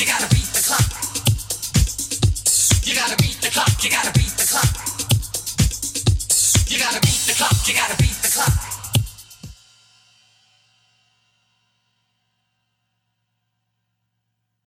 you gotta beat the clock. You gotta beat the clock, you gotta beat the clock. You gotta beat the clock, you gotta beat